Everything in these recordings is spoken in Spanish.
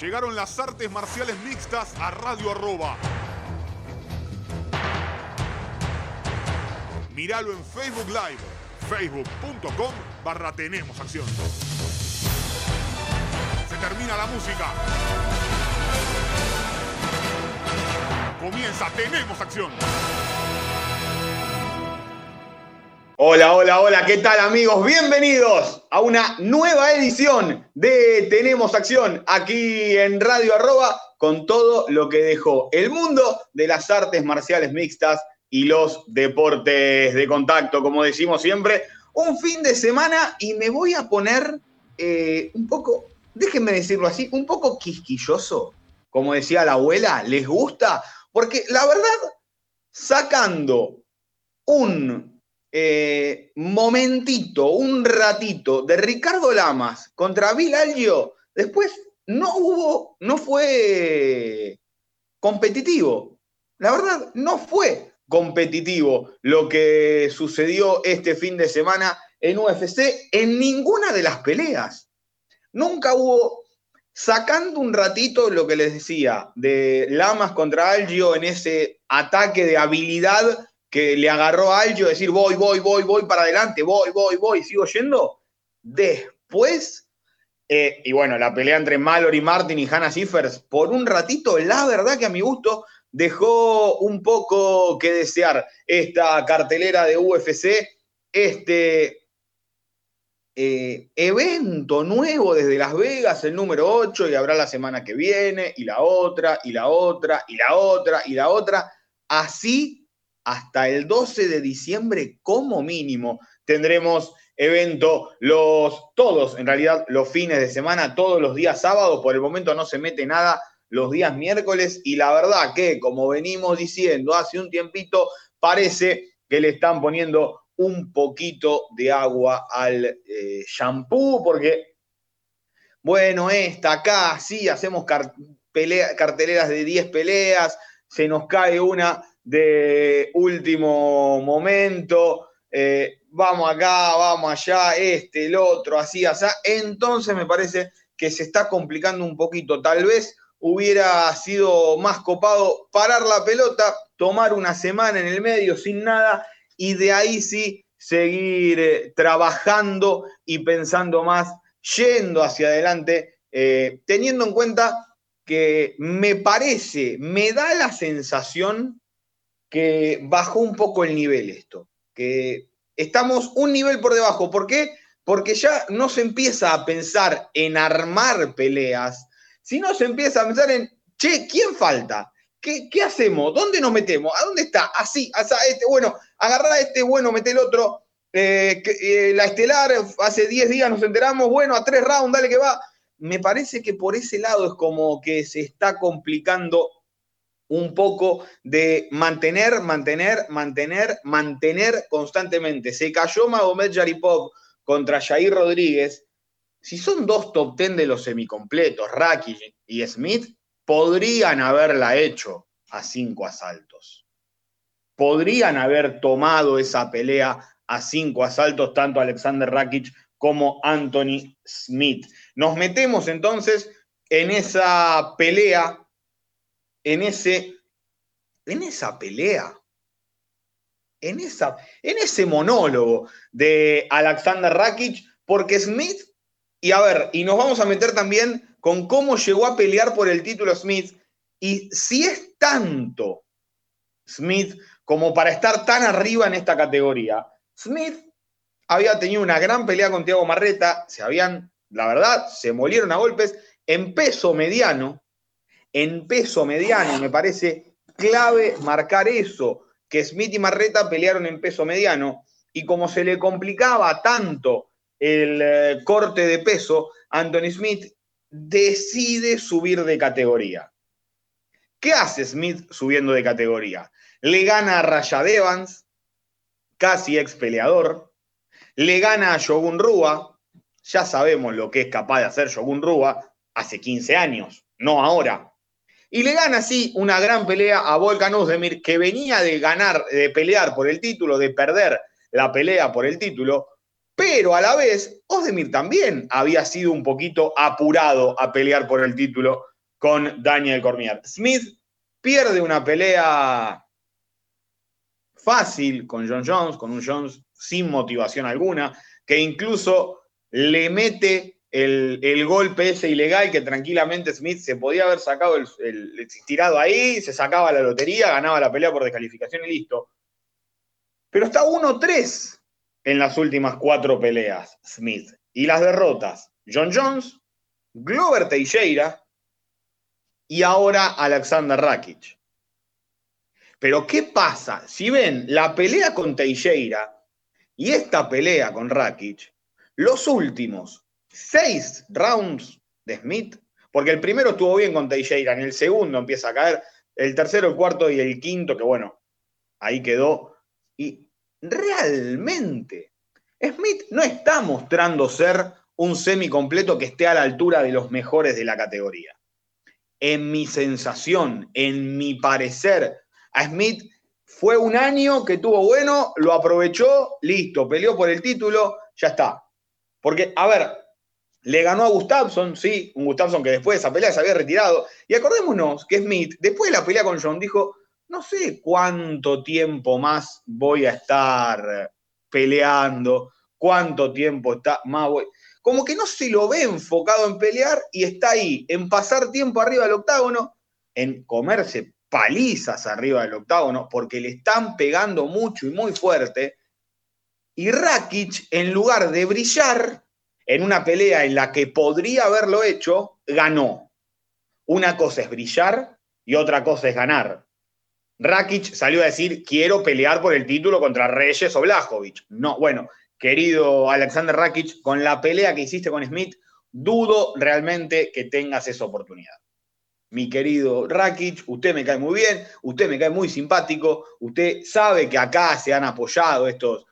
Llegaron las artes marciales mixtas a Radio Arroba. Míralo en Facebook Live, facebook.com barra Tenemos Acción. Se termina la música. Comienza Tenemos Acción. Hola, hola, hola, ¿qué tal amigos? Bienvenidos a una nueva edición de Tenemos Acción aquí en Radio Arroba con todo lo que dejó el mundo de las artes marciales mixtas y los deportes de contacto, como decimos siempre. Un fin de semana y me voy a poner eh, un poco, déjenme decirlo así, un poco quisquilloso, como decía la abuela, ¿les gusta? Porque la verdad, sacando un eh, momentito, un ratito de Ricardo Lamas contra Bill Algio, después no hubo, no fue competitivo. La verdad, no fue competitivo lo que sucedió este fin de semana en UFC en ninguna de las peleas. Nunca hubo, sacando un ratito lo que les decía, de Lamas contra Algio en ese ataque de habilidad que le agarró a Algio decir voy, voy, voy, voy para adelante, voy, voy, voy, sigo yendo. Después, eh, y bueno, la pelea entre Mallory Martin y Hannah Siffers, por un ratito, la verdad que a mi gusto dejó un poco que desear esta cartelera de UFC, este eh, evento nuevo desde Las Vegas, el número 8, y habrá la semana que viene, y la otra, y la otra, y la otra, y la otra. Así hasta el 12 de diciembre como mínimo tendremos evento los todos, en realidad los fines de semana, todos los días sábados, por el momento no se mete nada los días miércoles y la verdad que como venimos diciendo hace un tiempito parece que le están poniendo un poquito de agua al eh, shampoo porque bueno, esta acá, sí, hacemos carteleras de 10 peleas, se nos cae una de último momento, eh, vamos acá, vamos allá, este, el otro, así, así. Entonces me parece que se está complicando un poquito. Tal vez hubiera sido más copado parar la pelota, tomar una semana en el medio sin nada y de ahí sí seguir eh, trabajando y pensando más, yendo hacia adelante, eh, teniendo en cuenta que me parece, me da la sensación que bajó un poco el nivel esto, que estamos un nivel por debajo. ¿Por qué? Porque ya no se empieza a pensar en armar peleas, sino se empieza a pensar en, che, ¿quién falta? ¿Qué, qué hacemos? ¿Dónde nos metemos? ¿A dónde está? Así, este, bueno, agarrar a este, bueno, mete el otro. Eh, eh, la estelar, hace 10 días nos enteramos, bueno, a tres rounds, dale que va. Me parece que por ese lado es como que se está complicando un poco de mantener, mantener, mantener, mantener constantemente. Se cayó Magomed Yaripov contra Jair Rodríguez. Si son dos top ten de los semicompletos, Raki y Smith, podrían haberla hecho a cinco asaltos. Podrían haber tomado esa pelea a cinco asaltos, tanto Alexander Rakic como Anthony Smith. Nos metemos entonces en esa pelea en, ese, en esa pelea, en, esa, en ese monólogo de Alexander Rakic, porque Smith, y a ver, y nos vamos a meter también con cómo llegó a pelear por el título Smith, y si es tanto Smith como para estar tan arriba en esta categoría. Smith había tenido una gran pelea con Thiago Marreta, se habían, la verdad, se molieron a golpes en peso mediano, en peso mediano. Me parece clave marcar eso, que Smith y Marreta pelearon en peso mediano y como se le complicaba tanto el eh, corte de peso, Anthony Smith decide subir de categoría. ¿Qué hace Smith subiendo de categoría? Le gana a Rashad Evans, casi ex peleador, le gana a Shogun Rua, ya sabemos lo que es capaz de hacer Shogun Rua hace 15 años, no ahora. Y le gana así una gran pelea a Volkan Ozdemir, que venía de ganar, de pelear por el título, de perder la pelea por el título, pero a la vez Ozdemir también había sido un poquito apurado a pelear por el título con Daniel Cormier. Smith pierde una pelea fácil con John Jones, con un Jones sin motivación alguna, que incluso le mete el, golpe ese ilegal que tranquilamente Smith se podía haber sacado, el, tirado ahí, se sacaba la lotería, ganaba la pelea por descalificación y listo. Pero está 1-3 en las últimas cuatro peleas, Smith. Y las derrotas, John Jones, Glover Teixeira y ahora Alexander Rakic. Pero ¿qué pasa? Si ven la pelea con Teixeira y esta pelea con Rakic, los últimos seis rounds de Smith, porque el primero estuvo bien con Teixeira, en el segundo empieza a caer, el tercero, el cuarto y el quinto, que bueno, ahí quedó. Y realmente, Smith no está mostrando ser un semi completo que esté a la altura de los mejores de la categoría. En mi sensación, en mi parecer, a Smith fue un año que tuvo bueno, lo aprovechó, listo, peleó por el título, ya está. Porque, a ver, le ganó a Gustafsson, sí, un Gustafsson que después de esa pelea se había retirado. Y acordémonos que Smith, después de la pelea con John, dijo, no sé cuánto tiempo más voy a estar peleando, cuánto tiempo está más voy. Como que no se lo ve enfocado en pelear y está ahí, en pasar tiempo arriba del octágono, en comerse palizas arriba del octágono, porque le están pegando mucho y muy fuerte. Y Rakic, en lugar de brillar, en una pelea en la que podría haberlo hecho, ganó. Una cosa es brillar y otra cosa es ganar. Rakic salió a decir, quiero pelear por el título contra Reyes o Blajovic. No, bueno, querido Alexander Rakic, con la pelea que hiciste con Smith, dudo realmente que tengas esa oportunidad. Mi querido Rakic, usted me cae muy bien, usted me cae muy simpático, usted sabe que acá se han apoyado estos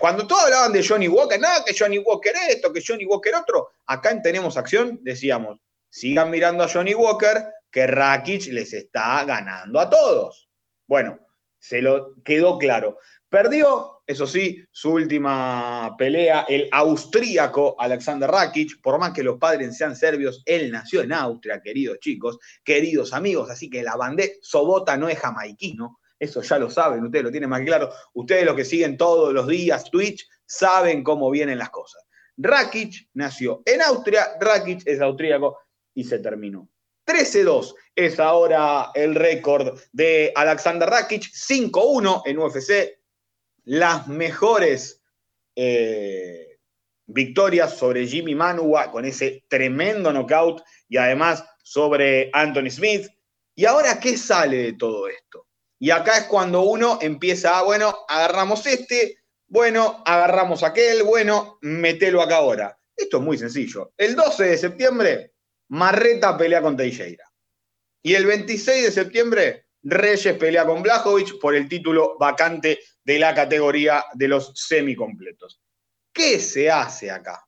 cuando todos hablaban de Johnny Walker, nada, que Johnny Walker esto, que Johnny Walker otro, acá en Tenemos Acción decíamos, sigan mirando a Johnny Walker, que Rakic les está ganando a todos. Bueno, se lo quedó claro. Perdió, eso sí, su última pelea, el austríaco Alexander Rakic, por más que los padres sean serbios, él nació en Austria, queridos chicos, queridos amigos, así que la bandera Sobota no es jamaiquino, eso ya lo saben, ustedes lo tienen más claro. Ustedes los que siguen todos los días Twitch saben cómo vienen las cosas. Rakic nació en Austria, Rakic es austríaco y se terminó. 13-2 es ahora el récord de Alexander Rakic, 5-1 en UFC. Las mejores eh, victorias sobre Jimmy Manua con ese tremendo knockout y además sobre Anthony Smith. ¿Y ahora qué sale de todo esto? Y acá es cuando uno empieza a, bueno, agarramos este, bueno, agarramos aquel, bueno, metelo acá ahora. Esto es muy sencillo. El 12 de septiembre, Marreta pelea con Teixeira. Y el 26 de septiembre, Reyes pelea con Blajovic por el título vacante de la categoría de los semicompletos. ¿Qué se hace acá?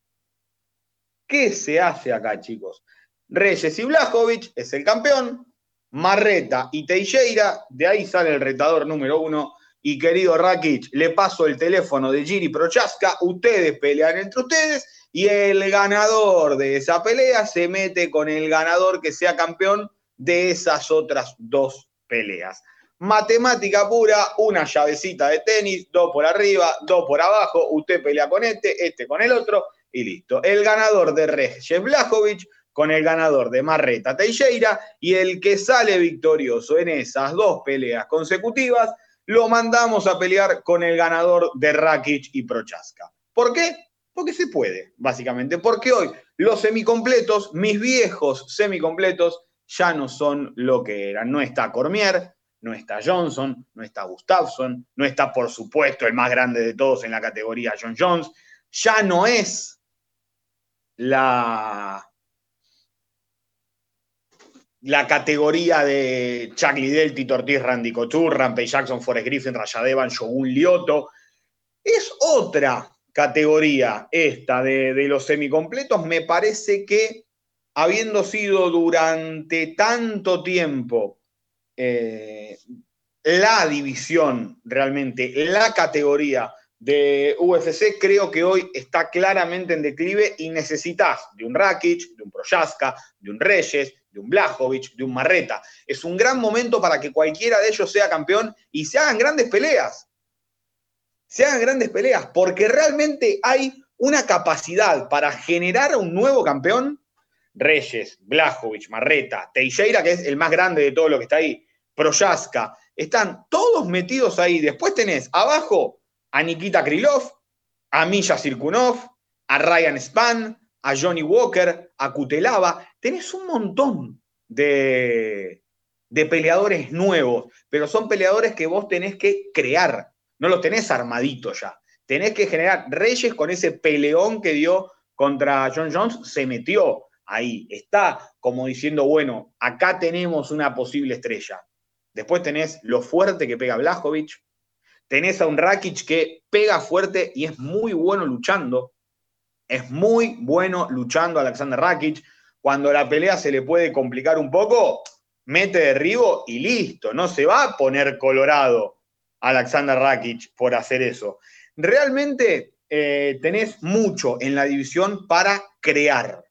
¿Qué se hace acá, chicos? Reyes y Blajovic es el campeón, Marreta y Teixeira, de ahí sale el retador número uno. Y querido Rakic, le paso el teléfono de Giri Prochaska, ustedes pelean entre ustedes y el ganador de esa pelea se mete con el ganador que sea campeón de esas otras dos peleas. Matemática pura, una llavecita de tenis, dos por arriba, dos por abajo, usted pelea con este, este con el otro y listo. El ganador de Regis Blajovic con el ganador de Marreta Teixeira y el que sale victorioso en esas dos peleas consecutivas, lo mandamos a pelear con el ganador de Rakic y Prochaska. ¿Por qué? Porque se puede, básicamente. Porque hoy los semicompletos, mis viejos semicompletos, ya no son lo que eran. No está Cormier, no está Johnson, no está Gustafsson, no está, por supuesto, el más grande de todos en la categoría John Jones. Ya no es la la categoría de Chuck Liddell, Tito Ortiz, Randy Couture, Rampage Jackson, Forrest Griffin, Rayadevan, Shogun Lioto. Es otra categoría esta de, los semicompletos. Me parece que habiendo sido durante tanto tiempo eh, la división, realmente, la categoría de UFC, creo que hoy está claramente en declive y necesitas de un Rakic, de un Proyaska, de un Reyes, de un Blajovic, de un Marreta. Es un gran momento para que cualquiera de ellos sea campeón y se hagan grandes peleas. Se hagan grandes peleas, porque realmente hay una capacidad para generar un nuevo campeón. Reyes, Blajovic, Marreta, Teixeira, que es el más grande de todo lo que está ahí, Proyaska, están todos metidos ahí. Después tenés abajo a Nikita Krylov, a Milla Sirkunov, a Ryan Span, a Johnny Walker, a Kutelava. Tenés un montón de, de peleadores nuevos, pero son peleadores que vos tenés que crear. No los tenés armaditos ya. Tenés que generar. Reyes con ese peleón que dio contra John Jones se metió ahí. Está como diciendo, bueno, acá tenemos una posible estrella. Después tenés lo fuerte que pega Blajovic. Tenés a un Rakic que pega fuerte y es muy bueno luchando. Es muy bueno luchando Alexander Rakic. Cuando la pelea se le puede complicar un poco, mete derribo y listo. No se va a poner colorado Alexander Rakic por hacer eso. Realmente eh, tenés mucho en la división para crear.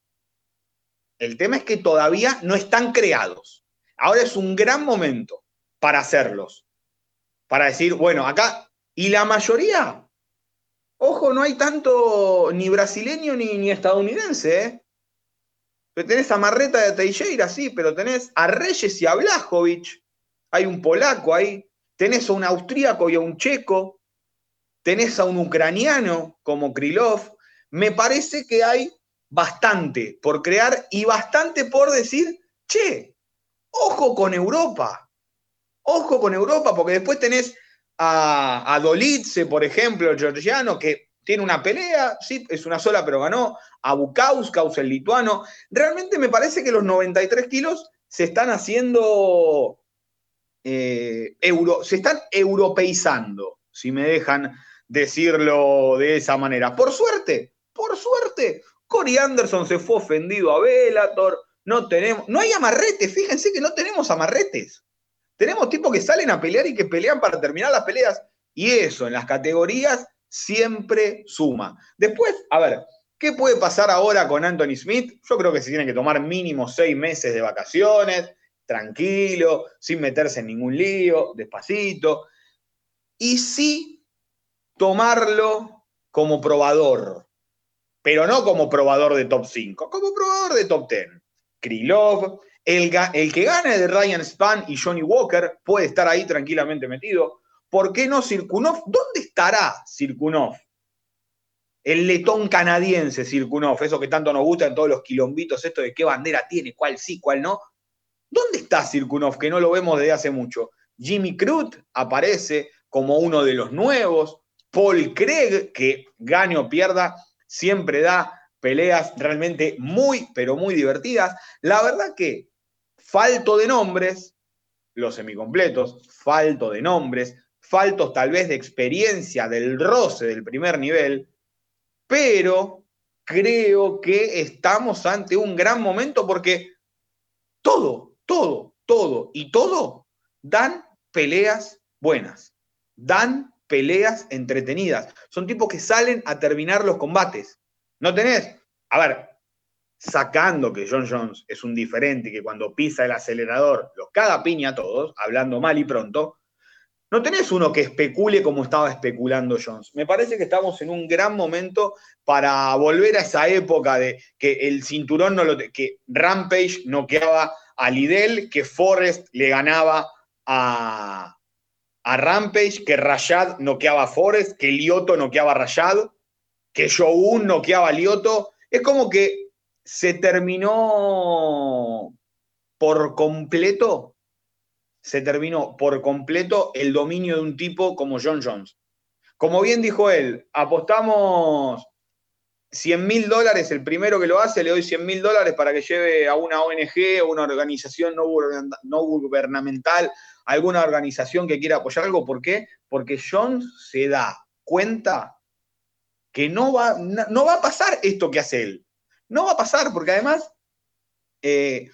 El tema es que todavía no están creados. Ahora es un gran momento para hacerlos. Para decir, bueno, acá, y la mayoría Ojo, no hay tanto ni brasileño ni, ni estadounidense, ¿eh? Tenés a Marreta de Teixeira, sí, pero tenés a Reyes y a Blajovic. Hay un polaco ahí. Tenés a un austríaco y a un checo. Tenés a un ucraniano como Krylov. Me parece que hay bastante por crear y bastante por decir, che, ojo con Europa. Ojo con Europa, porque después tenés a, a Dolitze, por ejemplo, el georgiano, que tiene una pelea, sí, es una sola, pero ganó, a Bukauskaus, el lituano. Realmente me parece que los 93 kilos se están haciendo, eh, euro, se están europeizando, si me dejan decirlo de esa manera. Por suerte, por suerte, Cory Anderson se fue ofendido a Bellator, no tenemos, no hay amarretes, fíjense que no tenemos amarretes. Tenemos tipos que salen a pelear y que pelean para terminar las peleas. Y eso en las categorías siempre suma. Después, a ver, ¿qué puede pasar ahora con Anthony Smith? Yo creo que se tiene que tomar mínimo seis meses de vacaciones, tranquilo, sin meterse en ningún lío, despacito. Y sí tomarlo como probador, pero no como probador de top 5, como probador de top 10. Krylov, el, que gane de Ryan Span y Johnny Walker puede estar ahí tranquilamente metido. ¿Por qué no Sirkunov? ¿Dónde estará Sirkunov? El letón canadiense Sirkunov, eso que tanto nos gusta en todos los quilombitos, esto de qué bandera tiene, cuál sí, cuál no. ¿Dónde está Sirkunov? Que no lo vemos desde hace mucho. Jimmy Crute aparece como uno de los nuevos. Paul Craig, que gane o pierda, siempre da peleas realmente muy, pero muy divertidas. La verdad que falto de nombres, los semicompletos, falto de nombres, faltos tal vez de experiencia del roce del primer nivel, pero creo que estamos ante un gran momento porque todo, todo, todo y todo dan peleas buenas, dan peleas entretenidas. Son tipos que salen a terminar los combates. No tenés, a ver, sacando que John Jones es un diferente que cuando pisa el acelerador los caga piña a todos, hablando mal y pronto, no tenés uno que especule como estaba especulando Jones. Me parece que estamos en un gran momento para volver a esa época de que el cinturón no lo que Rampage noqueaba a Lidl, que Forrest le ganaba a, a Rampage, que Rayad noqueaba a Forrest, que Lioto noqueaba a Rayad, que Shogun noqueaba a Lioto. Es como que se terminó por completo, se terminó por completo el dominio de un tipo como John Jones. Como bien dijo él, apostamos 100 mil dólares, el primero que lo hace le doy 100 mil dólares para que lleve a una ONG o una organización no, gubernamental, alguna organización que quiera apoyar algo. ¿Por qué? Porque Jones se da cuenta que no va, no va a pasar esto que hace él. No va a pasar, porque además eh,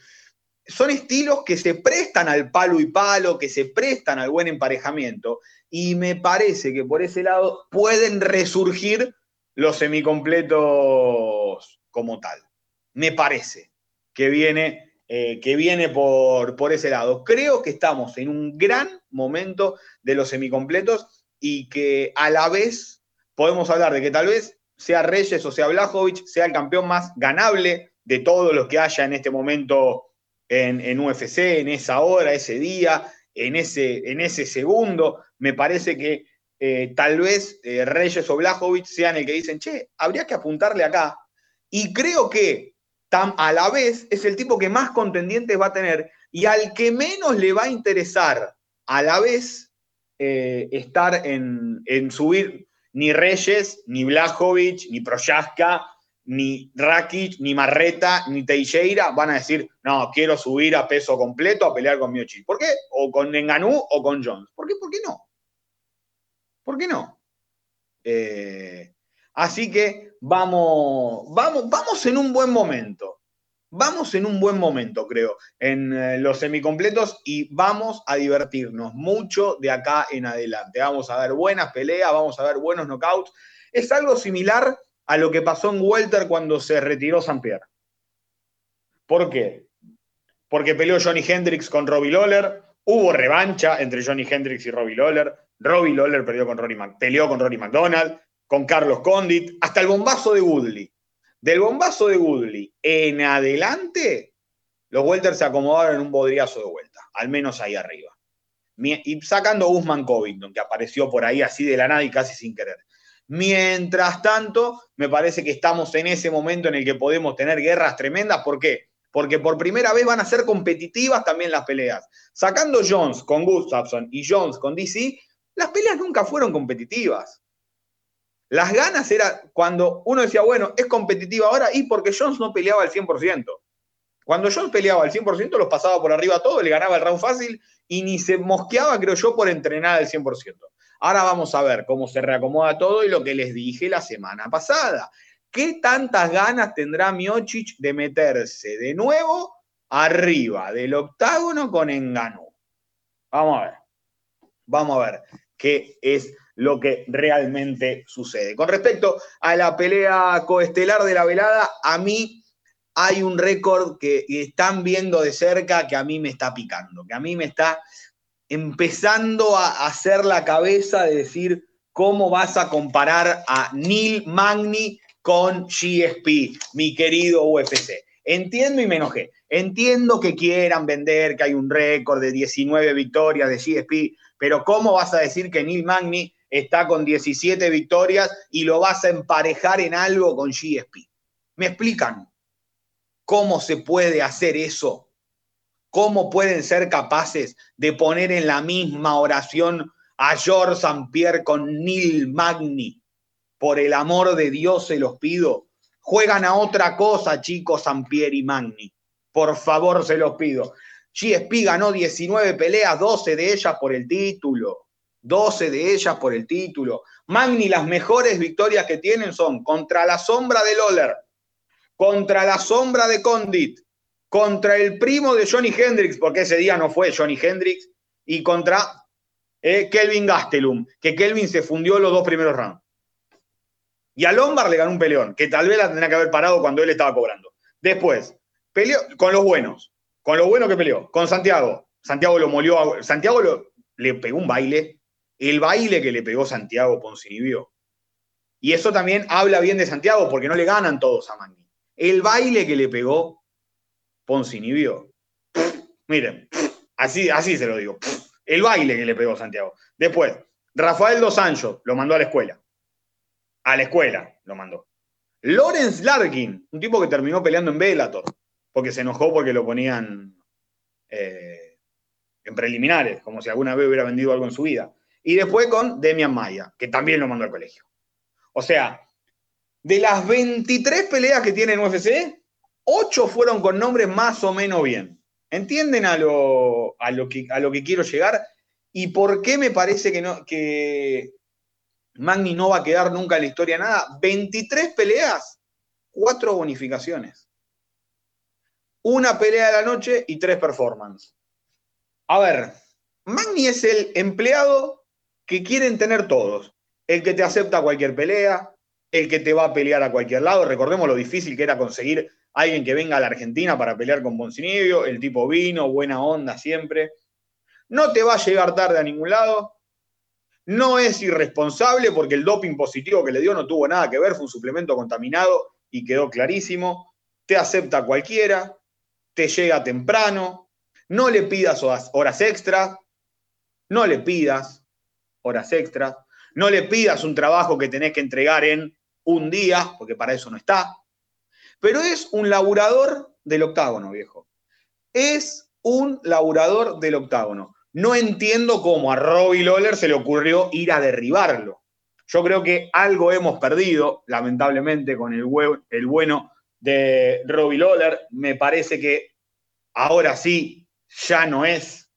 son estilos que se prestan al palo y palo, que se prestan al buen emparejamiento, y me parece que por ese lado pueden resurgir los semicompletos como tal. Me parece que viene eh, que viene por, por ese lado. Creo que estamos en un gran momento de los semicompletos y que a la vez podemos hablar de que tal vez sea Reyes o sea Blajovic, sea el campeón más ganable de todos los que haya en este momento en, UFC, en esa hora, ese día, en ese, en ese segundo. Me parece que eh, tal vez eh, Reyes o Blajovic sean el que dicen, che, habría que apuntarle acá. Y creo que a la vez es el tipo que más contendientes va a tener y al que menos le va a interesar a la vez eh, estar en, en, subir ni Reyes, ni Blajovic, ni Proyaska, ni Rakic, ni Marreta, ni Teixeira van a decir, no, quiero subir a peso completo a pelear con Miochi. ¿Por qué? O con Enganú o con Jones. ¿Por qué? ¿Por qué no? ¿Por qué no? Eh, así que vamos, vamos, vamos en un buen momento. Vamos en un buen momento, creo, en eh, los semicompletos y vamos a divertirnos mucho de acá en adelante. Vamos a ver buenas peleas, vamos a ver buenos knockouts. Es algo similar a lo que pasó en Welter cuando se retiró San Pierre. ¿Por qué? Porque peleó Johnny Hendricks con Robbie Lawler, hubo revancha entre Johnny Hendricks y Robbie Lawler, Robbie Lawler peleó con Rory, peleó con Rory McDonald, con Carlos Condit, hasta el bombazo de Woodley. Del bombazo de Woodley en adelante, los Welters se acomodaron en un bodriazo de vuelta, al menos ahí arriba. Y sacando a Usman Covington, que apareció por ahí así de la nada y casi sin querer. Mientras tanto, me parece que estamos en ese momento en el que podemos tener guerras tremendas. ¿Por qué? Porque por primera vez van a ser competitivas también las peleas. Sacando Jones con Gustafsson y Jones con DC, las peleas nunca fueron competitivas. Las ganas era cuando uno decía, bueno, es competitiva ahora y porque Jones no peleaba al 100%. Cuando Jones peleaba al 100%, los pasaba por arriba todo, le ganaba el round fácil y ni se mosqueaba, creo yo, por entrenar al 100%. Ahora vamos a ver cómo se reacomoda todo y lo que les dije la semana pasada. ¿Qué tantas ganas tendrá Miocic de meterse de nuevo arriba del octágono con Enganú? Vamos a ver. Vamos a ver qué es lo que realmente sucede. Con respecto a la pelea coestelar de la velada, a mí hay un récord que están viendo de cerca que a mí me está picando, que a mí me está empezando a hacer la cabeza de decir cómo vas a comparar a Neil Magni con GSP, mi querido UFC. Entiendo y me enojé. Entiendo que quieran vender, que hay un récord de 19 victorias de GSP, pero ¿cómo vas a decir que Neil Magni está con 17 victorias y lo vas a emparejar en algo con GSP? ¿Me explican cómo se puede hacer eso? ¿Cómo pueden ser capaces de poner en la misma oración a George St. Pierre con Neil Magni? Por el amor de Dios se los pido. Juegan a otra cosa, chicos, St. Pierre y Magni. Por favor, se los pido. GSP ganó 19 peleas, 12 de ellas por el título. 12 de ellas por el título. Magni, las mejores victorias que tienen son contra la sombra de Loller, contra la sombra de Condit, contra el primo de Johnny Hendrix, porque ese día no fue Johnny Hendrix, y contra eh, Kelvin Gastelum, que Kelvin se fundió los dos primeros rounds. Y a Lombard le ganó un peleón, que tal vez la tendría que haber parado cuando él estaba cobrando. Después, peleó con los buenos. Con lo bueno que peleó, con Santiago. Santiago lo molió, Santiago le pegó un baile. El baile que le pegó Santiago Poncinibio. Y eso también habla bien de Santiago, porque no le ganan todos a Magni. El baile que le pegó Poncinibio. Miren, así, así se lo digo. El baile que le pegó Santiago. Después, Rafael Dos Anjos lo mandó a la escuela. A la escuela lo mandó. Lawrence Larkin, un tipo que terminó peleando en Bellator porque se enojó porque lo ponían eh, en preliminares, como si alguna vez hubiera vendido algo en su vida. Y después con Demian Maya, que también lo mandó al colegio. O sea, de las 23 peleas que tiene en UFC, 8 fueron con nombres más o menos bien. ¿Entienden a lo, a lo, que, a lo que quiero llegar? ¿Y por qué me parece que, no, que Magni no va a quedar nunca en la historia nada? 23 peleas, 4 bonificaciones una pelea de la noche y tres performances. A ver, Magni es el empleado que quieren tener todos. El que te acepta cualquier pelea, el que te va a pelear a cualquier lado. Recordemos lo difícil que era conseguir alguien que venga a la Argentina para pelear con Poncinibio, el tipo vino, buena onda siempre. No te va a llegar tarde a ningún lado. No es irresponsable porque el doping positivo que le dio no tuvo nada que ver, fue un suplemento contaminado y quedó clarísimo. Te acepta cualquiera, te llega temprano, no le pidas horas extras, no le pidas horas extras, no le pidas un trabajo que tenés que entregar en un día, porque para eso no está. Pero es un laburador del octágono, viejo. Es un laburador del octágono. No entiendo cómo a Robbie Lawler se le ocurrió ir a derribarlo. Yo creo que algo hemos perdido, lamentablemente, con el, el bueno de Robbie Lawler. Me parece que ahora sí ya no es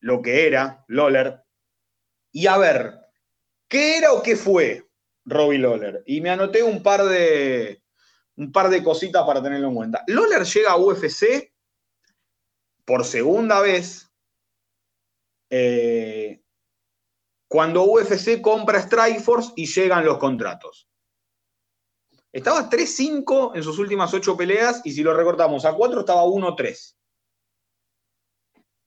lo que era Lawler. Y a ver, ¿qué era o qué fue Robbie Lawler? Y me anoté un par de, un par de cositas para tenerlo en cuenta. Lawler llega a UFC por segunda vez eh, cuando UFC compra Strikeforce y llegan los contratos. Estaba 3-5 en sus últimas 8 peleas y si lo recortamos a 4 estaba 1-3.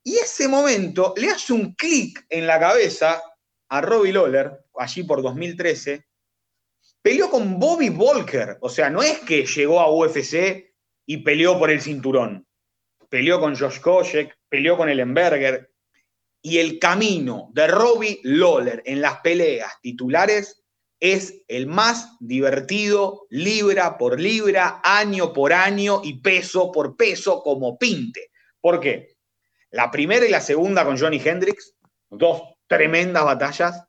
Y ese momento le hace un clic en la cabeza a Robbie Lawler, allí por 2013, peleó con Bobby Volker. O sea, no es que llegó a UFC y peleó por el cinturón. Peleó con Josh Koscheck, peleó con Ellenberger. Y el camino de Robbie Lawler en las peleas titulares es el más divertido libra por libra, año por año y peso por peso como pinte. ¿Por qué? La primera y la segunda con Johnny Hendricks, dos tremendas batallas.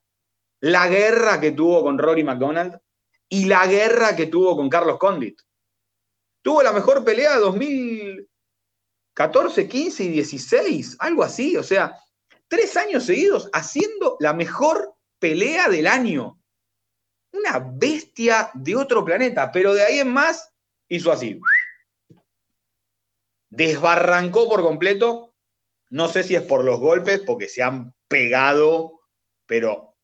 La guerra que tuvo con Rory McDonald, y la guerra que tuvo con Carlos Condit. Tuvo la mejor pelea de 2014, 15 y 16, algo así, o sea, tres años seguidos haciendo la mejor pelea del año. Una bestia de otro planeta, pero de ahí en más hizo así. Desbarrancó por completo. No sé si es por los golpes, porque se han pegado, pero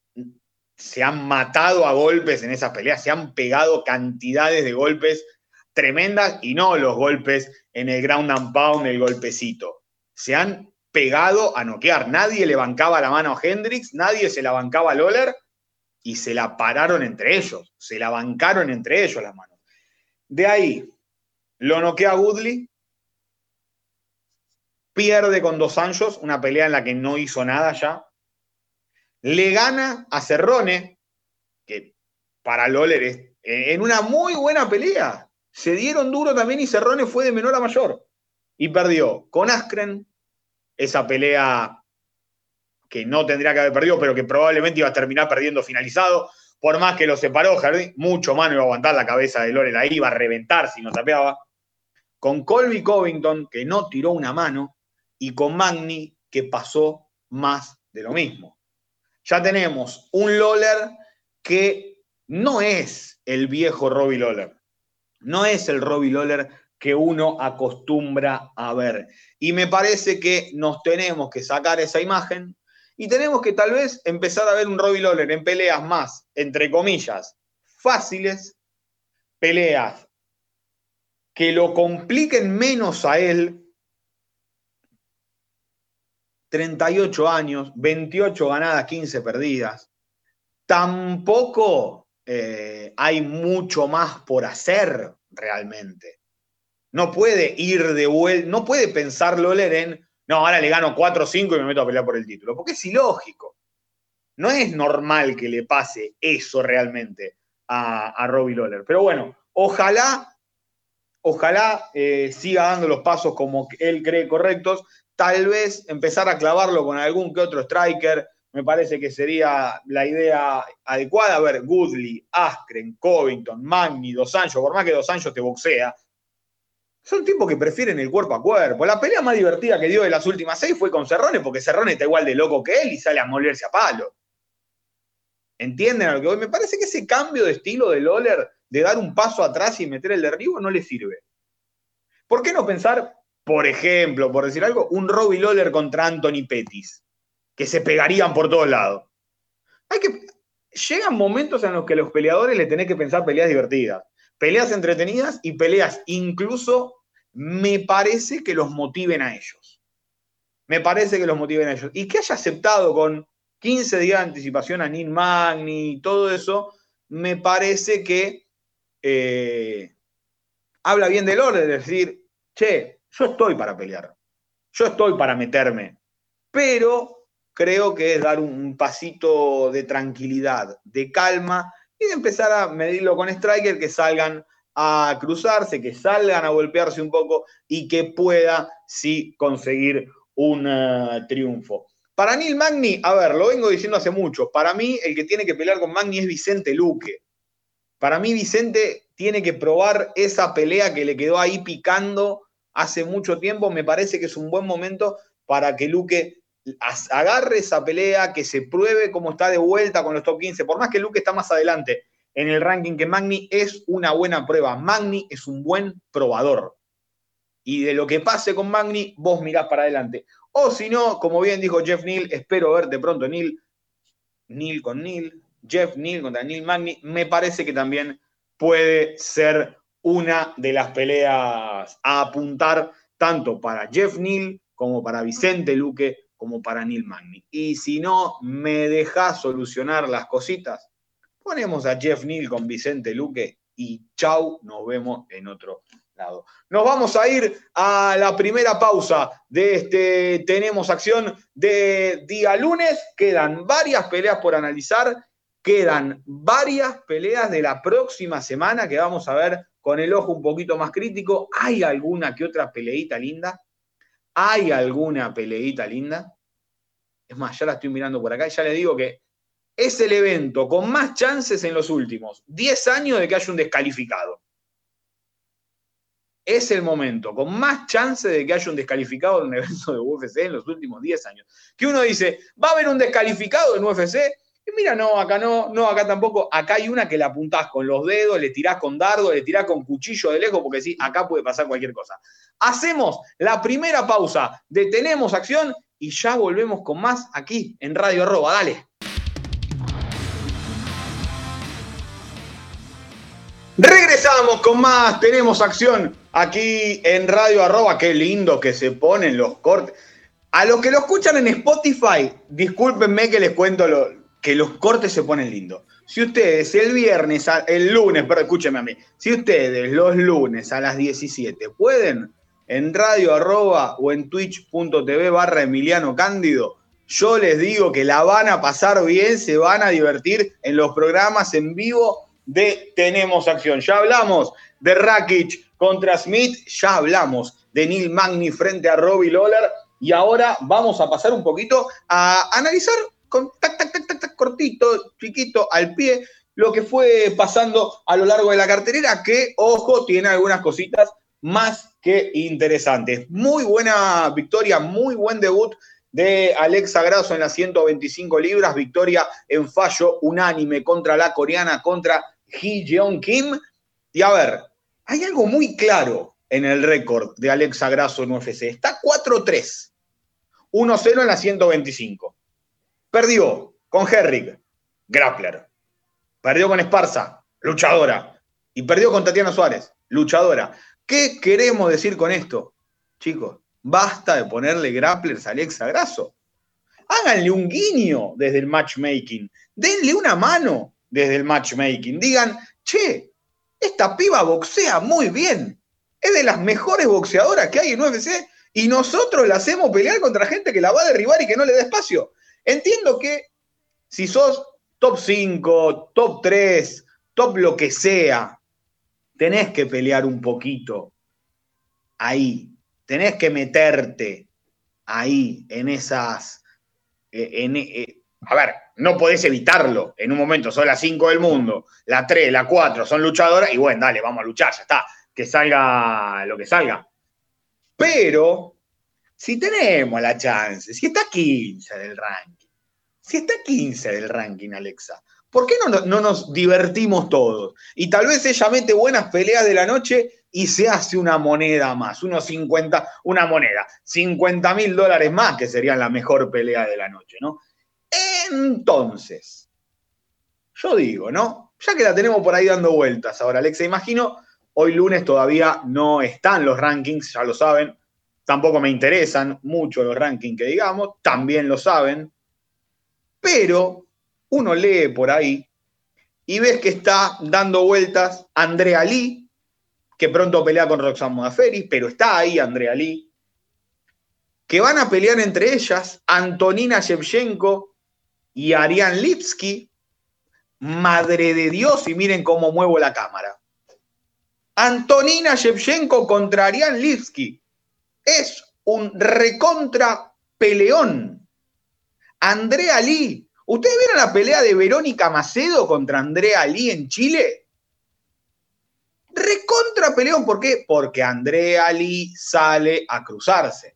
se han matado a golpes en esas peleas, se han pegado cantidades de golpes tremendas y no los golpes en el ground and pound, el golpecito. Se han pegado a noquear. Nadie le bancaba la mano a Hendrix, nadie se la bancaba a Loller y se la pararon entre ellos, se la bancaron entre ellos las manos. De ahí lo noquea Woodley, pierde con dos años, una pelea en la que no hizo nada ya, le gana a Cerrone, que para Loller es en una muy buena pelea. Se dieron duro también y Cerrone fue de menor a mayor. Y perdió con Askren, esa pelea que no tendría que haber perdido, pero que probablemente iba a terminar perdiendo finalizado. Por más que lo separó Jardín, mucho más no iba a aguantar la cabeza de Loller ahí, iba a reventar si no tapeaba. Con Colby Covington, que no tiró una mano, y con Magni, que pasó más de lo mismo ya tenemos un Loller que no es el viejo Robbie Loller. No es el Robbie Loller que uno acostumbra a ver. Y me parece que nos tenemos que sacar esa imagen y tenemos que tal vez empezar a ver un Robbie Loller en peleas más, entre comillas, fáciles, peleas que lo compliquen menos a él 38 años, 28 ganadas, 15 perdidas. Tampoco eh, hay mucho más por hacer realmente. No puede ir de vuelta, no puede pensar Loler en, no, ahora le gano 4 o 5 y me meto a pelear por el título, porque es ilógico. No es normal que le pase eso realmente a, a Robbie Loller. Pero bueno, ojalá, ojalá eh, siga dando los pasos como él cree correctos tal vez empezar a clavarlo con algún que otro striker, me parece que sería la idea adecuada. A ver, Goodley, Askren, Covington, Magni, Dos Anjos, por más que Dos Anjos te boxea, son tipos que prefieren el cuerpo a cuerpo. La pelea más divertida que dio de las últimas seis fue con Cerrone, porque Cerrone está igual de loco que él y sale a molerse a palo. ¿Entienden a lo que voy? Me parece que ese cambio de estilo de Loller, de dar un paso atrás y meter el derribo, no le sirve. ¿Por qué no pensar por ejemplo, por decir algo, un Robbie Lawler contra Anthony Pettis, que se pegarían por todos lados. Hay que, llegan momentos en los que los peleadores le tenés que pensar peleas divertidas, peleas entretenidas y peleas incluso me parece que los motiven a ellos. Me parece que los motiven a ellos. Y que haya aceptado con 15 días de anticipación a Neil Magni y todo eso, me parece que eh, habla bien del orden, es decir, che, yo estoy para pelear, yo estoy para meterme, pero creo que es dar un pasito de tranquilidad, de calma y de empezar a medirlo con Striker, que salgan a cruzarse, que salgan a golpearse un poco y que pueda sí conseguir un eh, triunfo. Para Neil Magni, a ver, lo vengo diciendo hace mucho, para mí el que tiene que pelear con Magni es Vicente Luque. Para mí Vicente tiene que probar esa pelea que le quedó ahí picando hace mucho tiempo. Me parece que es un buen momento para que Luque agarre esa pelea, que se pruebe cómo está de vuelta con los top 15. Por más que Luque está más adelante en el ranking que Magni, es una buena prueba. Magni es un buen probador. Y de lo que pase con Magni, vos mirás para adelante. O si no, como bien dijo Jeff Neal, espero verte pronto, Neil. Neil con Neil, Jeff Neal contra Neil Magni, me parece que también puede ser una de las peleas a apuntar tanto para Jeff Neal como para Vicente Luque como para Neil Magni. Y si no me deja solucionar las cositas, ponemos a Jeff Neal con Vicente Luque y chau, nos vemos en otro lado. Nos vamos a ir a la primera pausa de este Tenemos Acción de día lunes. Quedan varias peleas por analizar Quedan varias peleas de la próxima semana que vamos a ver con el ojo un poquito más crítico. ¿Hay alguna que otra peleita linda? ¿Hay alguna peleita linda? Es más, ya la estoy mirando por acá y ya les digo que es el evento con más chances en los últimos 10 años de que haya un descalificado. Es el momento con más chances de que haya un descalificado en un evento de UFC en los últimos 10 años. Que uno dice, ¿va a haber un descalificado en UFC? Mira, no, acá no, no, acá tampoco. Acá hay una que la apuntás con los dedos, le tirás con dardo, le tirás con cuchillo de lejos, porque sí, acá puede pasar cualquier cosa. Hacemos la primera pausa, detenemos acción y ya volvemos con más aquí en Radio Arroba. Dale. Regresamos con más, tenemos acción aquí en Radio Arroba. Qué lindo que se ponen los cortes. A los que lo escuchan en Spotify, discúlpenme que les cuento lo, que los cortes se ponen lindos. Si ustedes el viernes, el lunes, pero escúcheme a mí, si ustedes los lunes a las 17 pueden en radio arroba o en twitch.tv barra Emiliano Cándido, yo les digo que la van a pasar bien, se van a divertir en los programas en vivo de Tenemos Acción. Ya hablamos de Rakic contra Smith, ya hablamos de Neil Magni frente a Robbie Lawler y ahora vamos a pasar un poquito a analizar con tac, tac, tac, tac, tac, cortito, chiquito, al pie, lo que fue pasando a lo largo de la carterera, que, ojo, tiene algunas cositas más que interesantes. Muy buena victoria, muy buen debut de Alexa Grasso en las 125 libras, victoria en fallo unánime contra la coreana, contra Hee Jeong Kim. Y a ver, hay algo muy claro en el récord de Alexa Grasso en UFC. Está 4-3, 1-0 en las 125. Perdió con Herrick, grappler. Perdió con Esparza, luchadora. Y perdió con Tatiana Suárez, luchadora. ¿Qué queremos decir con esto? Chicos, basta de ponerle grapplers a Alexa Grasso. Háganle un guiño desde el matchmaking. Denle una mano desde el matchmaking. Digan, che, esta piba boxea muy bien. Es de las mejores boxeadoras que hay en UFC. Y nosotros la hacemos pelear contra gente que la va a derribar y que no le da espacio. Entiendo que si sos top 5, top 3, top lo que sea, tenés que pelear un poquito ahí, tenés que meterte ahí en esas... Eh, eh, a ver, no podés evitarlo. En un momento son las 5 del mundo, la 3, la 4 son luchadoras y bueno, dale, vamos a luchar, ya está, que salga lo que salga. Pero si tenemos la chance, si está 15 del ranking, si está 15 del ranking, Alexa, ¿por qué no, no, nos divertimos todos? Y tal vez ella mete buenas peleas de la noche y se hace una moneda más, unos 50, una moneda, 50 mil dólares más, que serían la mejor pelea de la noche, ¿no? Entonces, yo digo, ¿no? Ya que la tenemos por ahí dando vueltas ahora, Alexa, imagino Hoy lunes todavía no están los rankings, ya lo saben. Tampoco me interesan mucho los rankings que digamos, también lo saben. Pero uno lee por ahí y ves que está dando vueltas Andrea Lee, que pronto pelea con Roxanne Modafferi, pero está ahí Andrea Lee, que van a pelear entre ellas Antonina Shevchenko y Ariane Lipsky. Madre de Dios, y miren cómo muevo la cámara. Antonina Shevchenko contra Ariane Lipsky. Es un recontra peleón. Andrea Lee ¿Ustedes vieron la pelea de Verónica Macedo contra Andrea Lee en Chile? Recontra peleón, ¿por qué? Porque Andrea Lee sale a cruzarse.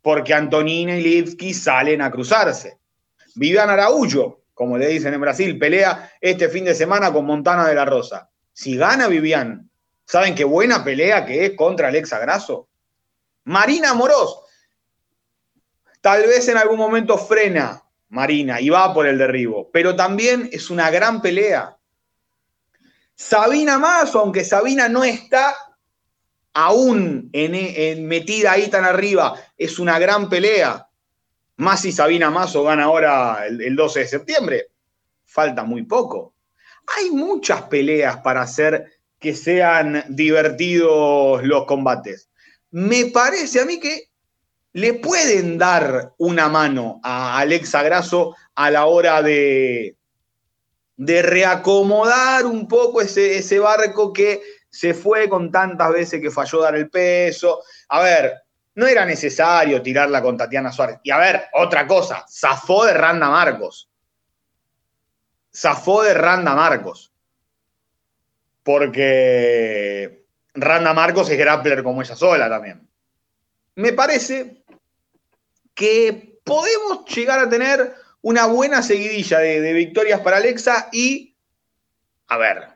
Porque Antonina y Lipski salen a cruzarse. Vivian Araújo, como le dicen en Brasil, pelea este fin de semana con Montana de la Rosa. Si gana Vivian, ¿saben qué buena pelea que es contra Alexa Grasso? Marina Moroz, tal vez en algún momento frena, Marina, y va por el derribo. Pero también es una gran pelea. Sabina Mazo, aunque Sabina no está aún en, metida ahí tan arriba, es una gran pelea. Más si Sabina Mazo gana ahora el, el 12 de septiembre. Falta muy poco. Hay muchas peleas para hacer que sean divertidos los combates. Me parece a mí que le pueden dar una mano a Alexa Grasso a la hora de, de reacomodar un poco ese, ese barco que se fue con tantas veces que falló dar el peso. A ver, no era necesario tirarla con Tatiana Suárez. Y a ver, otra cosa, zafó de Randa Marcos. Zafó de Randa Marcos. Porque Randa Marcos es grappler como ella sola también. Me parece que podemos llegar a tener una buena seguidilla de, victorias para Alexa y, a ver,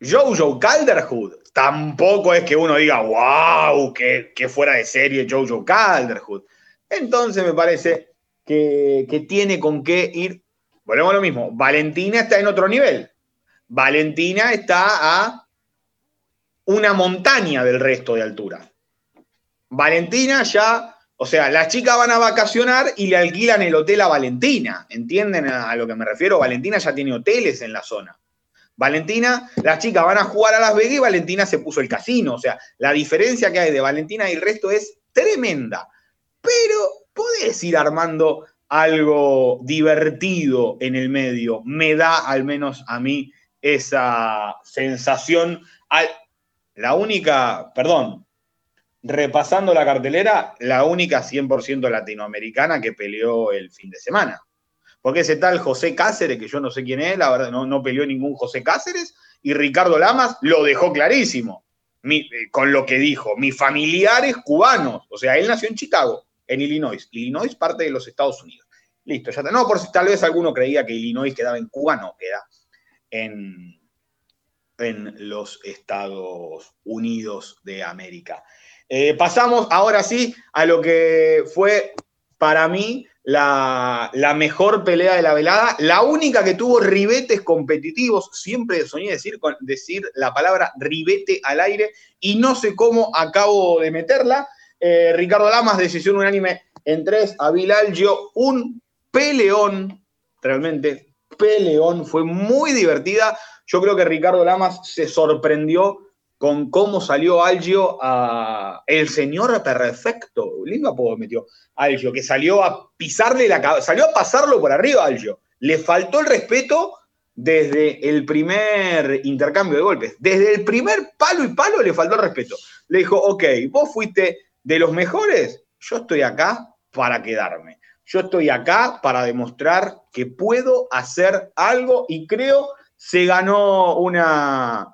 Jojo Calderwood tampoco es que uno diga, wow, que, fuera de serie Jojo Calderwood. Entonces me parece que, que tiene con qué ir. Volvemos a lo mismo. Valentina está en otro nivel. Valentina está a una montaña del resto de altura. Valentina ya o sea, las chicas van a vacacionar y le alquilan el hotel a Valentina. ¿Entienden a lo que me refiero? Valentina ya tiene hoteles en la zona. Valentina, las chicas van a jugar a Las Vegas y Valentina se puso el casino. O sea, la diferencia que hay de Valentina y el resto es tremenda. Pero podés ir armando algo divertido en el medio. Me da al menos a mí esa sensación. La única, perdón, repasando la cartelera, la única 100% latinoamericana que peleó el fin de semana. Porque ese tal José Cáceres, que yo no sé quién es, la verdad, no, no peleó ningún José Cáceres, y Ricardo Lamas lo dejó clarísimo eh, con lo que dijo, mis familiares cubanos, o sea, él nació en Chicago, en Illinois. Illinois parte de los Estados Unidos. Listo, ya está. No, por si tal vez alguno creía que Illinois quedaba en Cuba, no, queda en, en los Estados Unidos de América. Eh, pasamos ahora sí a lo que fue para mí la, mejor pelea de la velada, la única que tuvo ribetes competitivos. Siempre soñé decir, decir la palabra ribete al aire y no sé cómo acabo de meterla. Eh, Ricardo Lamas, decisión unánime en tres. Avil Algio, un peleón, realmente peleón, fue muy divertida. Yo creo que Ricardo Lamas se sorprendió con cómo salió Algio a el señor perfecto, lindo apodo metió Algio, que salió a pisarle la cabeza, salió a pasarlo por arriba a Algio. Le faltó el respeto desde el primer intercambio de golpes. Desde el primer palo y palo le faltó el respeto. Le dijo, ok, vos fuiste de los mejores, yo estoy acá para quedarme. Yo estoy acá para demostrar que puedo hacer algo y creo se ganó una,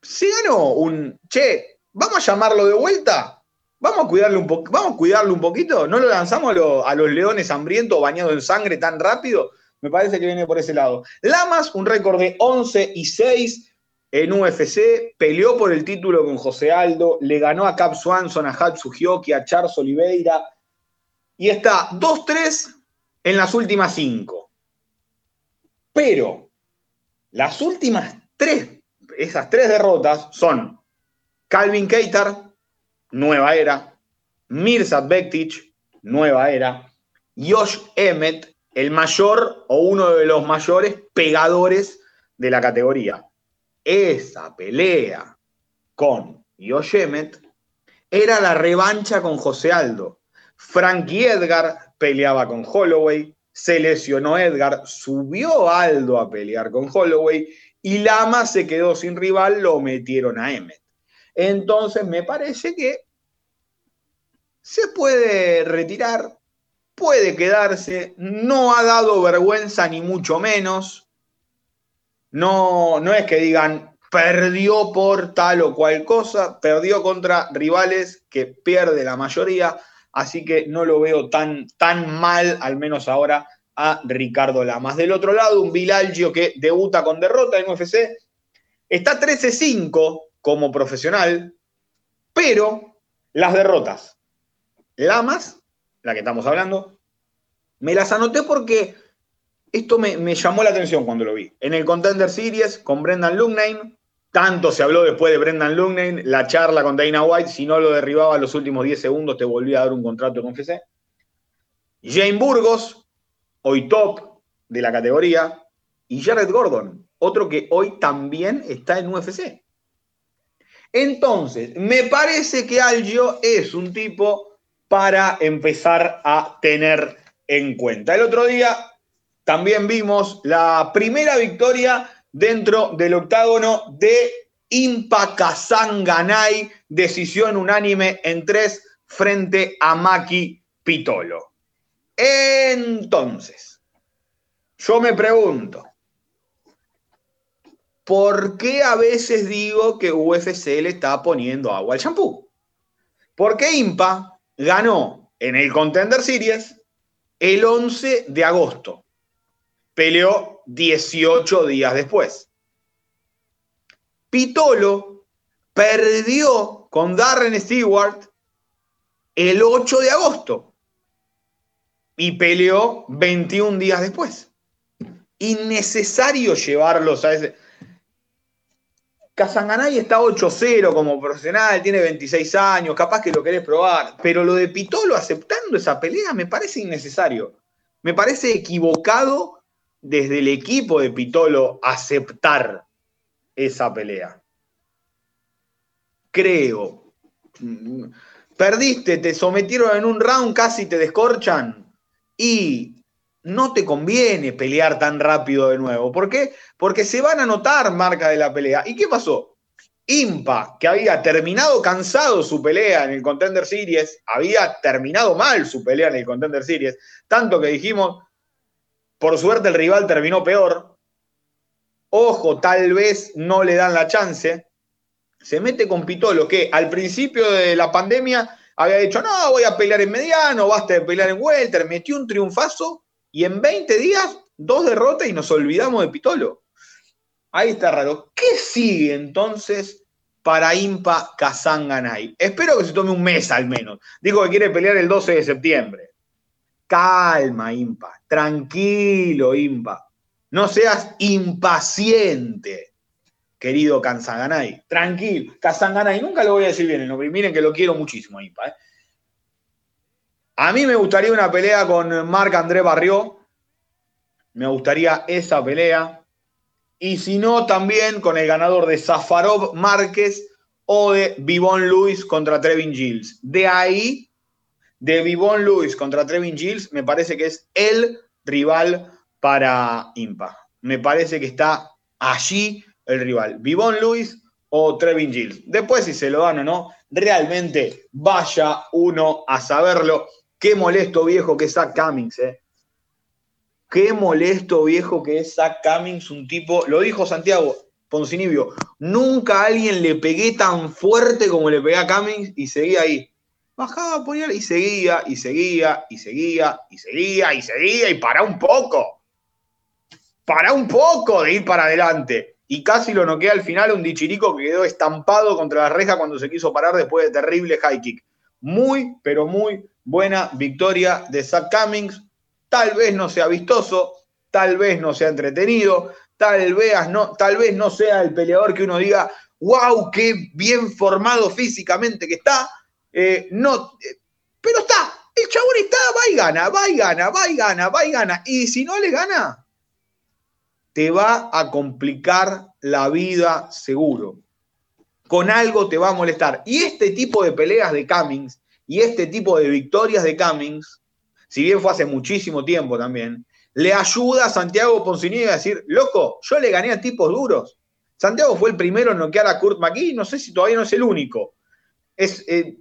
se ganó un, che, vamos a llamarlo de vuelta, vamos a cuidarle un, vamos a cuidarlo un poquito, no lo lanzamos a, los leones hambrientos bañados en sangre tan rápido, me parece que viene por ese lado. Lamas, un récord de 11 y 6 en UFC, peleó por el título con José Aldo, le ganó a Cap Swanson, a Hatsu a Charles Oliveira, y está 2-3 en las últimas 5. Pero las últimas 3 esas tres derrotas son Calvin Keitar, nueva era, Mirsad Bektic, nueva era, Josh Emmett, el mayor o uno de los mayores pegadores de la categoría. Esa pelea con Josh Emmett era la revancha con José Aldo. Frankie Edgar peleaba con Holloway, se lesionó Edgar, subió Aldo a pelear con Holloway y Lama se quedó sin rival, lo metieron a Emmett. Entonces me parece que se puede retirar, puede quedarse, no ha dado vergüenza ni mucho menos. No, no es que digan perdió por tal o cual cosa, perdió contra rivales que pierde la mayoría, así que no lo veo tan, tan mal, al menos ahora, a Ricardo Lamas. Del otro lado, un Vilalgio que debuta con derrota en UFC, está 13-5 como profesional, pero las derrotas, Lamas, la que estamos hablando, me las anoté porque esto me, me, llamó la atención cuando lo vi. En el Contender Series con Brendan Lungname, tanto se habló después de Brendan Lungname, la charla con Dana White, si no lo derribaba los últimos 10 segundos te volvía a dar un contrato con FC. Jane Burgos, hoy top de la categoría, y Jared Gordon, otro que hoy también está en UFC. Entonces, me parece que Algio es un tipo para empezar a tener en cuenta. El otro día también vimos la primera victoria dentro del octágono de Impa Ganay, decisión unánime en tres frente a Maki Pitolo. Entonces, yo me pregunto, ¿por qué a veces digo que UFC le está poniendo agua al champú? Porque Impa ganó en el Contender Series el 11 de agosto. Peleó 18 días después. Pitolo perdió con Darren Stewart el 8 de agosto y peleó 21 días después. Innecesario llevarlos a ese. Kazanganay está 8-0 como profesional, tiene 26 años, capaz que lo querés probar, pero lo de Pitolo aceptando esa pelea me parece innecesario. Me parece equivocado desde el equipo de Pitolo aceptar esa pelea. Creo. Perdiste, te sometieron en un round, casi te descorchan y no te conviene pelear tan rápido de nuevo. ¿Por qué? Porque se van a notar marcas de la pelea. ¿Y qué pasó? Impa, que había terminado cansado su pelea en el Contender Series, había terminado mal su pelea en el Contender Series, tanto que dijimos, por suerte el rival terminó peor. Ojo, tal vez no le dan la chance. Se mete con Pitolo, que al principio de la pandemia había dicho, no, voy a pelear en mediano, basta de pelear en welter, metió un triunfazo y en 20 días, dos derrotas y nos olvidamos de Pitolo. Ahí está raro. ¿Qué sigue entonces para Impa Kazanganay? Espero que se tome un mes al menos. Dijo que quiere pelear el 12 de septiembre. Calma, Impa. Tranquilo, Impa. No seas impaciente, querido Kazanganay. Tranquilo. Kazanganay, nunca lo voy a decir bien. Miren que lo quiero muchísimo, Impa. ¿eh? A mí me gustaría una pelea con Marc André Barrió. Me gustaría esa pelea. Y si no, también con el ganador de Zafarov Márquez o de Vivon Luis contra Trevin Gilles. De ahí, de Vivon Luis contra Trevin Gilles, me parece que es el rival para Impa. Me parece que está allí el rival. Vivon Luis o Trevin Gilles. Después, si se lo dan o no, realmente vaya uno a saberlo. Qué molesto viejo que es Zach Cummings, ¿eh? Qué molesto viejo que es Zach Cummings, un tipo, lo dijo Santiago Poncinibio, nunca a alguien le pegué tan fuerte como le pegué a Cummings y seguía ahí. Bajaba, ponía y seguía, y seguía, y seguía, y seguía, y seguía, y para un poco. Para un poco de ir para adelante. Y casi lo noquea al final un dichirico que quedó estampado contra la reja cuando se quiso parar después de terrible high kick. Muy, pero muy, buena victoria de Zach Cummings. Tal vez no sea vistoso, tal vez no sea entretenido, tal vez no, tal vez no sea el peleador que uno diga, wow, qué bien formado físicamente que está. Eh, no, eh, pero está, el chabón está, va y gana, va y gana, va y gana, va y gana. Y si no le gana, te va a complicar la vida seguro. Con algo te va a molestar. Y este tipo de peleas de Cummings y este tipo de victorias de Cummings, si bien fue hace muchísimo tiempo también, le ayuda a Santiago Poncinibio a decir, loco, yo le gané a tipos duros. Santiago fue el primero en noquear a Kurt McKee, no sé si todavía no es el único. Es eh,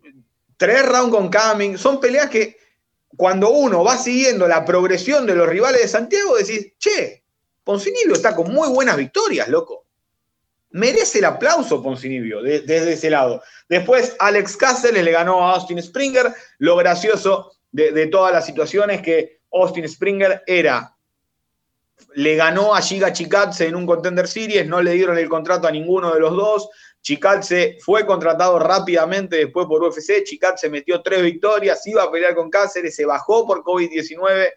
tres rounds con Cummings, son peleas que cuando uno va siguiendo la progresión de los rivales de Santiago, decís, che, Poncinibio está con muy buenas victorias, loco. Merece el aplauso Poncinibio desde ese lado. Después Alex Cáceres le ganó a Austin Springer. Lo gracioso de, de toda la situación es que Austin Springer era, le ganó a Giga Chikadze en un Contender Series, no le dieron el contrato a ninguno de los dos. Chikadze fue contratado rápidamente después por UFC. Chikadze metió tres victorias, iba a pelear con Cáceres, se bajó por COVID-19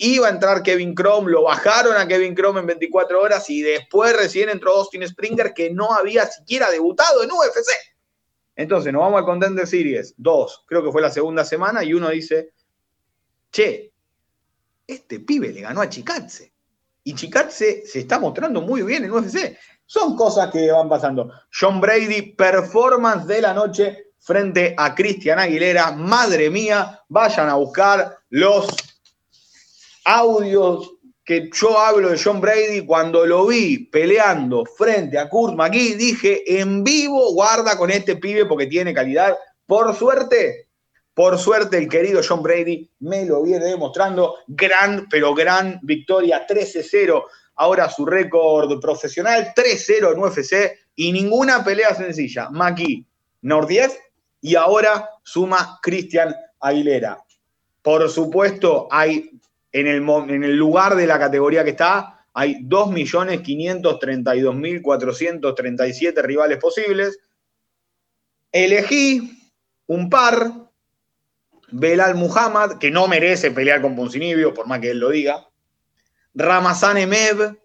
iba a entrar Kevin Chrome, lo bajaron a Kevin Chrome en 24 horas y después recién entró Austin Springer que no había siquiera debutado en UFC. Entonces nos vamos al Contender Series 2, creo que fue la segunda semana y uno dice, che, este pibe le ganó a Chikatse y Chikatse se está mostrando muy bien en UFC. Son cosas que van pasando. John Brady, performance de la noche frente a Cristian Aguilera. Madre mía, vayan a buscar los audios que yo hablo de John Brady, cuando lo vi peleando frente a Kurt McGee, dije, en vivo, guarda con este pibe porque tiene calidad. Por suerte, por suerte, el querido John Brady me lo viene demostrando. Gran, pero gran victoria, 13-0. Ahora su récord profesional, 3-0 en UFC y ninguna pelea sencilla. McGee, Nordiev y ahora suma Cristian Aguilera. Por supuesto, hay en el, en el lugar de la categoría que está, hay 2.532.437 rivales posibles. Elegí un par, Belal Muhammad, que no merece pelear con Poncinibio, por más que él lo diga. Ramazan Emev,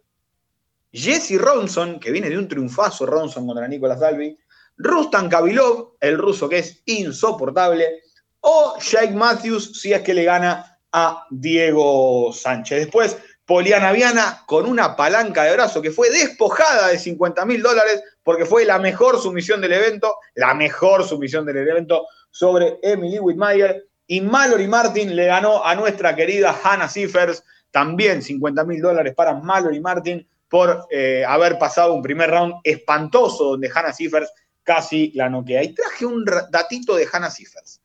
Jesse Ronson, que viene de un triunfazo Ronson contra Nicolás Dalby. Rustan Kabilov, el ruso que es insoportable. O Jake Matthews, si es que le gana a Diego Sánchez. Después, Poliana Viana con una palanca de brazo que fue despojada de 50 mil dólares porque fue la mejor sumisión del evento, la mejor sumisión del evento sobre Emily Whitmire. Y Mallory Martin le ganó a nuestra querida Hannah Siffers, también 50 mil dólares para Mallory Martin por eh, haber pasado un primer round espantoso donde Hannah Siffers casi la noquea. Y traje un datito de Hannah Siffers.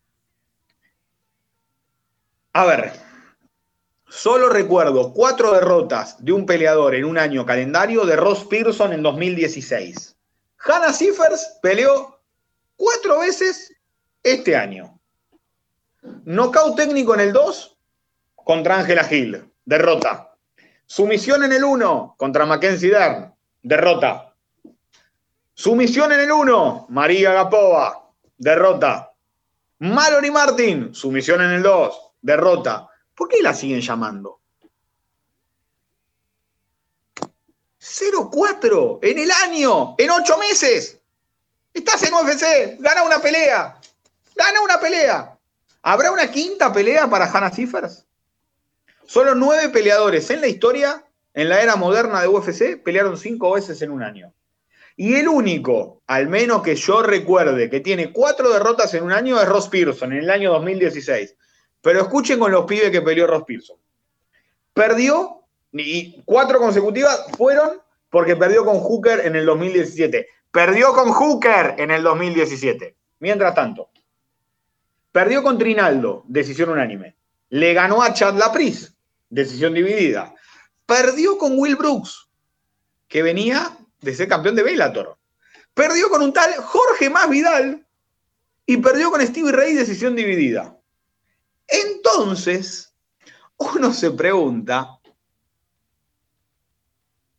A ver, solo recuerdo cuatro derrotas de un peleador en un año calendario de Ross Pearson en 2016. Hannah Siffers peleó cuatro veces este año. Knockout técnico en el 2 contra Angela Hill, derrota. Sumisión en el 1 contra Mackenzie Dern, derrota. Sumisión en el 1, María Gapova, derrota. Mallory Martin, sumisión en el 2, derrota. ¿Por qué la siguen llamando? 0-4 en el año, en ocho meses. Estás en UFC, gana una pelea. Gana una pelea. ¿Habrá una quinta pelea para Hannah Cifers? Solo nueve peleadores en la historia, en la era moderna de UFC, pelearon cinco veces en un año. Y el único, al menos que yo recuerde, que tiene cuatro derrotas en un año es Ross Pearson en el año 2016. Pero escuchen con los pibes que peleó Ross Pearson. Perdió, y cuatro consecutivas fueron porque perdió con Hooker en el 2017. Perdió con Hooker en el 2017. Mientras tanto, perdió con Trinaldo, decisión unánime. Le ganó a Chad Lapris, decisión dividida. Perdió con Will Brooks, que venía de ser campeón de Bellator. Perdió con un tal Jorge Más Vidal y perdió con Stevie Ray, decisión dividida. Entonces, uno se pregunta,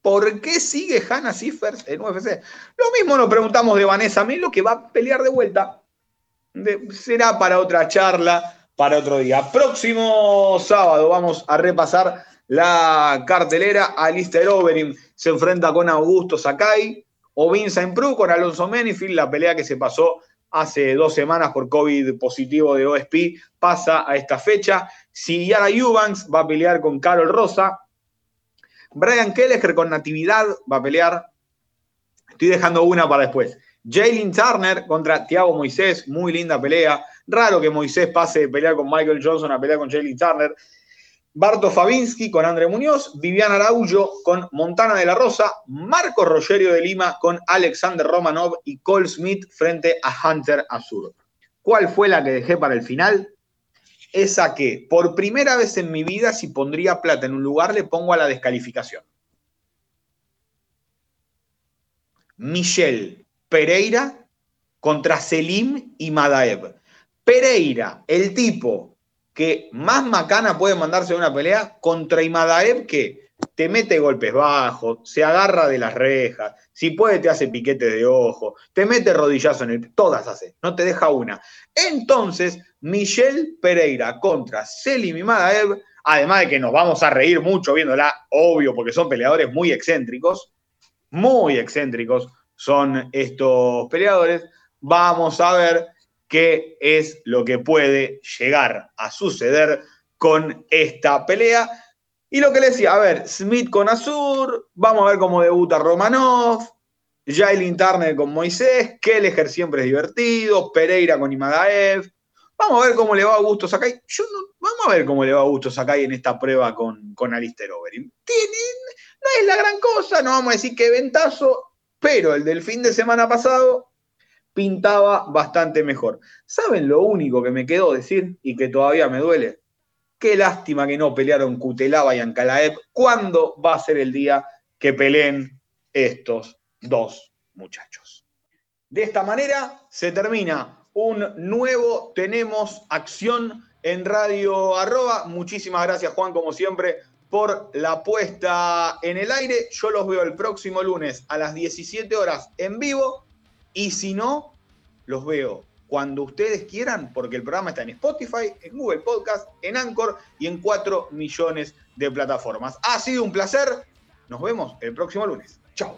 ¿por qué sigue Hannah Siffers en UFC? Lo mismo nos preguntamos de Vanessa Melo, que va a pelear de vuelta. será para otra charla, para otro día. Próximo sábado vamos a repasar la cartelera. Alistair Overeem se enfrenta con Augusto Sakai, o Vincent Pru con Alonso Menifield, la pelea que se pasó hace dos semanas por COVID positivo de OSP, pasa a esta fecha. Si Yara Eubanks va a pelear con Carol Rosa, Brian Kelleher con Natividad va a pelear. Estoy dejando una para después. Jalen Turner contra Thiago Moisés, muy linda pelea. Raro que Moisés pase de pelear con Michael Johnson a pelear con Jalen Turner. Barto Fabinsky con André Muñoz, Viviana Araullo con Montana de la Rosa, Marco Rogerio de Lima con Alexander Romanov y Cole Smith frente a Hunter Azur. ¿Cuál fue la que dejé para el final? Esa que por primera vez en mi vida, si pondría plata en un lugar, le pongo a la descalificación. Michelle Pereira contra Selim y Madaev. Pereira, el tipo que más macana puede mandarse en una pelea contra Imadaev que te mete golpes bajos, se agarra de las rejas, si puede te hace piquete de ojo, te mete rodillazo en el... Todas hace, no te deja una. Entonces, Michelle Pereira contra Selim Imadaev, además de que nos vamos a reír mucho viéndola, obvio, porque son peleadores muy excéntricos, muy excéntricos son estos peleadores, vamos a ver qué es lo que puede llegar a suceder con esta pelea. Y lo que le decía, a ver, Smith con Azur, vamos a ver cómo debuta Romanov, Jailin Turner con Moisés, Kelleher siempre es divertido, Pereira con Imadaev. Vamos a ver cómo le va a Augusto Sakai. Yo vamos a ver cómo le va a Augusto Sakai en esta prueba con, con Alistair Overeem. no es la gran cosa, no vamos a decir que ventazo, pero el del fin de semana pasado pintaba bastante mejor. ¿Saben lo único que me quedó decir y que todavía me duele? Qué lástima que no pelearon Cutelaba y Ancalaeb. ¿Cuándo va a ser el día que peleen estos dos muchachos? De esta manera se termina un nuevo Tenemos Acción en Radio Arroba. Muchísimas gracias Juan, como siempre, por la puesta en el aire. Yo los veo el próximo lunes a las 17 horas en vivo y si no, los veo cuando ustedes quieran, porque el programa está en Spotify, en Google Podcast, en Anchor y en 4 millones de plataformas. Ha sido un placer. Nos vemos el próximo lunes. Chao.